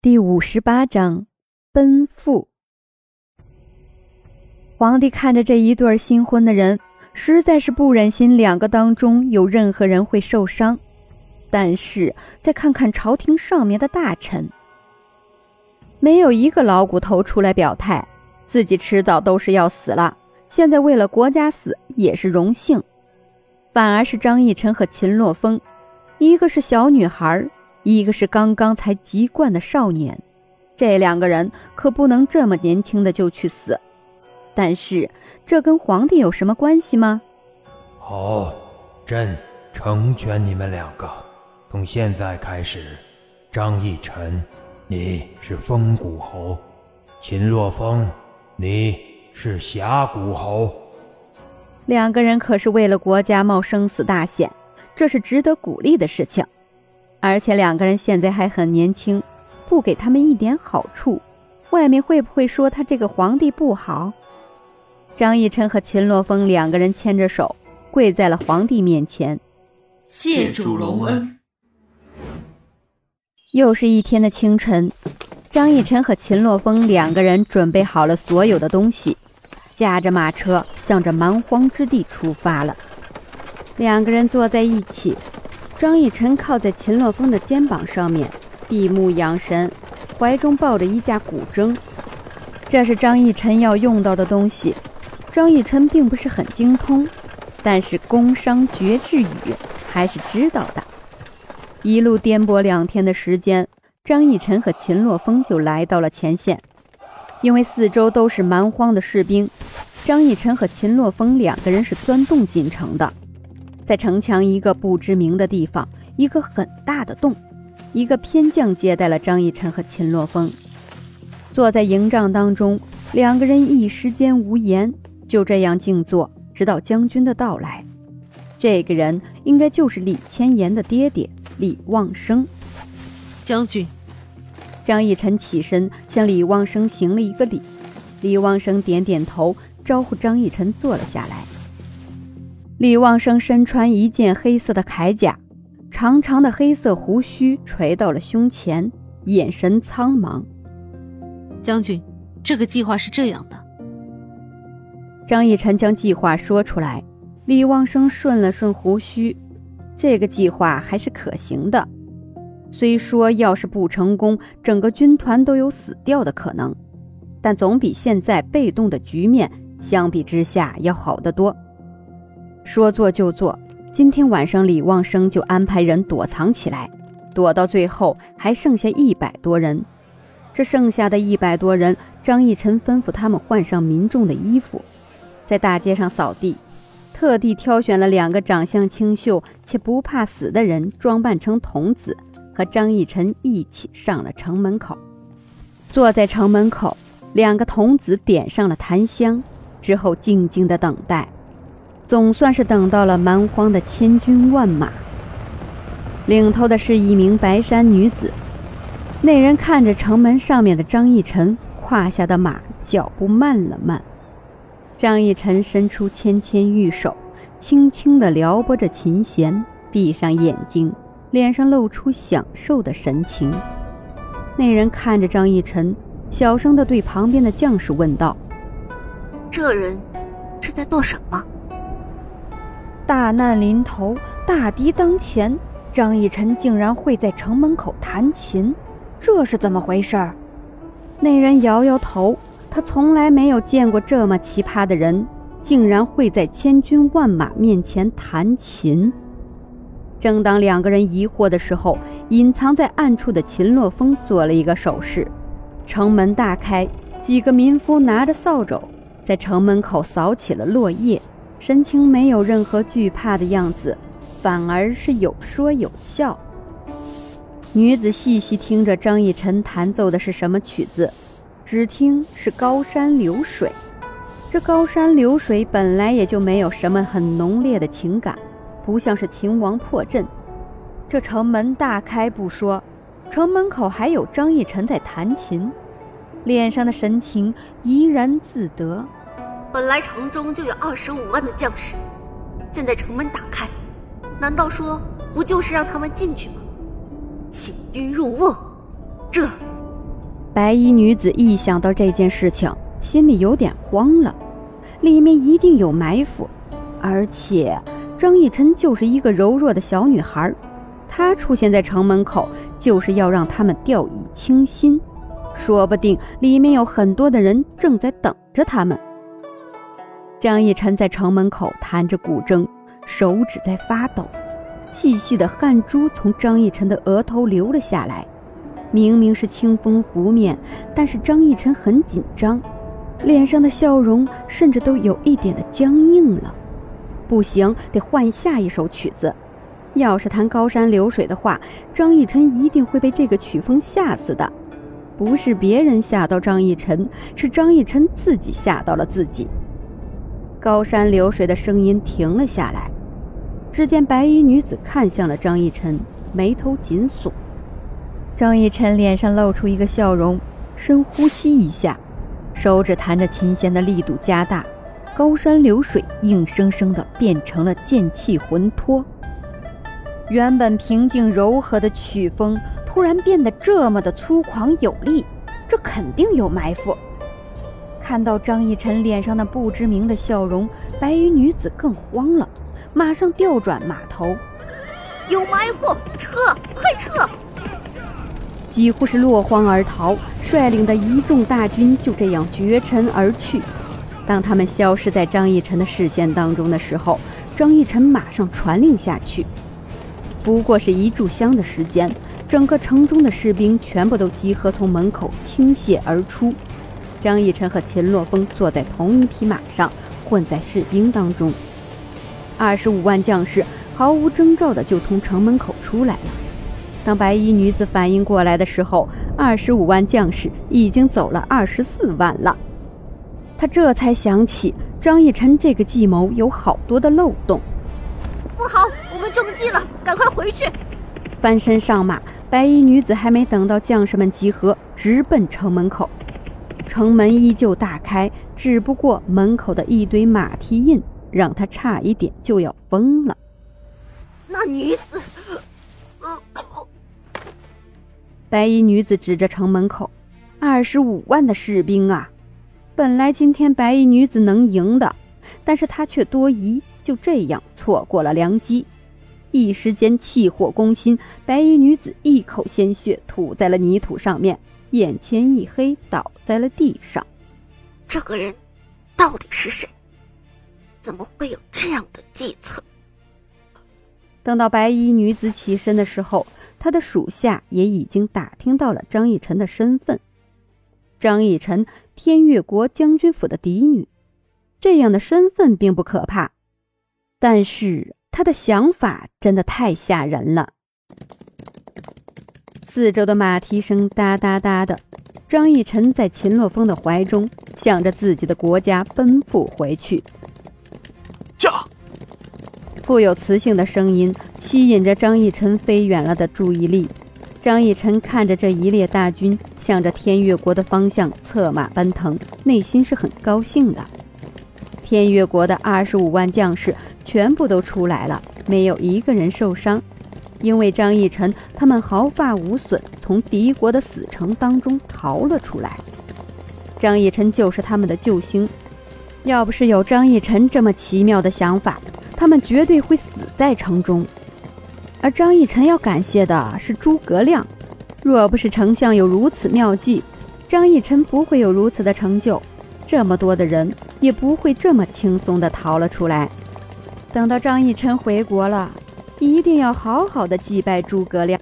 第五十八章，奔赴。皇帝看着这一对新婚的人，实在是不忍心两个当中有任何人会受伤。但是再看看朝廷上面的大臣，没有一个老骨头出来表态，自己迟早都是要死了。现在为了国家死也是荣幸，反而是张逸晨和秦洛风，一个是小女孩。一个是刚刚才籍贯的少年，这两个人可不能这么年轻的就去死。但是这跟皇帝有什么关系吗？好，朕成全你们两个。从现在开始，张义臣，你是风骨侯；秦洛风，你是峡谷侯。两个人可是为了国家冒生死大险，这是值得鼓励的事情。而且两个人现在还很年轻，不给他们一点好处，外面会不会说他这个皇帝不好？张逸琛和秦洛风两个人牵着手，跪在了皇帝面前，谢主隆恩。又是一天的清晨，张逸琛和秦洛风两个人准备好了所有的东西，驾着马车向着蛮荒之地出发了。两个人坐在一起。张逸晨靠在秦洛风的肩膀上面，闭目养神，怀中抱着一架古筝。这是张逸晨要用到的东西。张逸晨并不是很精通，但是工商绝志语还是知道的。一路颠簸两天的时间，张逸晨和秦洛风就来到了前线。因为四周都是蛮荒的士兵，张逸晨和秦洛风两个人是钻洞进城的。在城墙一个不知名的地方，一个很大的洞，一个偏将接待了张逸晨和秦洛风。坐在营帐当中，两个人一时间无言，就这样静坐，直到将军的到来。这个人应该就是李千言的爹爹李旺生。将军，张逸晨起身向李旺生行了一个礼，李旺生点点头，招呼张逸晨坐了下来。李旺生身穿一件黑色的铠甲，长长的黑色胡须垂到了胸前，眼神苍茫。将军，这个计划是这样的。张逸晨将计划说出来，李旺生顺了顺胡须，这个计划还是可行的。虽说要是不成功，整个军团都有死掉的可能，但总比现在被动的局面相比之下要好得多。说做就做，今天晚上李旺生就安排人躲藏起来，躲到最后还剩下一百多人。这剩下的一百多人，张逸晨吩咐他们换上民众的衣服，在大街上扫地，特地挑选了两个长相清秀且不怕死的人，装扮成童子，和张逸晨一起上了城门口。坐在城门口，两个童子点上了檀香，之后静静的等待。总算是等到了蛮荒的千军万马，领头的是一名白衫女子。那人看着城门上面的张逸晨，胯下的马脚步慢了慢。张逸晨伸出纤纤玉手，轻轻地撩拨着琴弦，闭上眼睛，脸上露出享受的神情。那人看着张逸晨，小声地对旁边的将士问道：“这人是在做什么？”大难临头，大敌当前，张逸晨竟然会在城门口弹琴，这是怎么回事？那人摇摇头，他从来没有见过这么奇葩的人，竟然会在千军万马面前弹琴。正当两个人疑惑的时候，隐藏在暗处的秦洛风做了一个手势，城门大开，几个民夫拿着扫帚在城门口扫起了落叶。神情没有任何惧怕的样子，反而是有说有笑。女子细细听着张逸晨弹奏的是什么曲子，只听是《高山流水》。这高山流水本来也就没有什么很浓烈的情感，不像是秦王破阵。这城门大开不说，城门口还有张逸晨在弹琴，脸上的神情怡然自得。本来城中就有二十五万的将士，现在城门打开，难道说不就是让他们进去吗？请君入瓮，这白衣女子一想到这件事情，心里有点慌了，里面一定有埋伏，而且张逸晨就是一个柔弱的小女孩，她出现在城门口就是要让他们掉以轻心，说不定里面有很多的人正在等着他们。张逸晨在城门口弹着古筝，手指在发抖，细细的汗珠从张逸晨的额头流了下来。明明是清风拂面，但是张逸晨很紧张，脸上的笑容甚至都有一点的僵硬了。不行，得换下一首曲子。要是弹高山流水的话，张逸晨一定会被这个曲风吓死的。不是别人吓到张逸晨，是张逸晨自己吓到了自己。高山流水的声音停了下来，只见白衣女子看向了张逸晨，眉头紧锁。张逸晨脸上露出一个笑容，深呼吸一下，手指弹着琴弦的力度加大，高山流水硬生生的变成了剑气魂脱。原本平静柔和的曲风突然变得这么的粗犷有力，这肯定有埋伏。看到张逸晨脸上那不知名的笑容，白衣女子更慌了，马上调转马头，有埋伏，撤，快撤！几乎是落荒而逃，率领的一众大军就这样绝尘而去。当他们消失在张逸晨的视线当中的时候，张逸晨马上传令下去。不过是一炷香的时间，整个城中的士兵全部都集合从门口倾泻而出。张逸晨和秦洛风坐在同一匹马上，混在士兵当中。二十五万将士毫无征兆的就从城门口出来了。当白衣女子反应过来的时候，二十五万将士已经走了二十四万了。他这才想起张逸晨这个计谋有好多的漏洞。不好，我们中计了，赶快回去！翻身上马，白衣女子还没等到将士们集合，直奔城门口。城门依旧大开，只不过门口的一堆马蹄印让他差一点就要疯了。那女子。白衣女子指着城门口，二十五万的士兵啊！本来今天白衣女子能赢的，但是她却多疑，就这样错过了良机。一时间气火攻心，白衣女子一口鲜血吐在了泥土上面，眼前一黑，倒在了地上。这个人到底是谁？怎么会有这样的计策？等到白衣女子起身的时候。她的属下也已经打听到了张逸晨的身份，张逸晨，天越国将军府的嫡女，这样的身份并不可怕，但是他的想法真的太吓人了。四周的马蹄声哒哒哒的，张逸晨在秦洛风的怀中，向着自己的国家奔赴回去。驾！富有磁性的声音吸引着张逸晨飞远了的注意力。张逸晨看着这一列大军向着天越国的方向策马奔腾，内心是很高兴的。天越国的二十五万将士全部都出来了，没有一个人受伤，因为张逸晨他们毫发无损，从敌国的死城当中逃了出来。张逸晨就是他们的救星，要不是有张逸晨这么奇妙的想法。他们绝对会死在城中，而张逸晨要感谢的是诸葛亮。若不是丞相有如此妙计，张逸晨不会有如此的成就，这么多的人也不会这么轻松的逃了出来。等到张逸晨回国了，一定要好好的祭拜诸葛亮。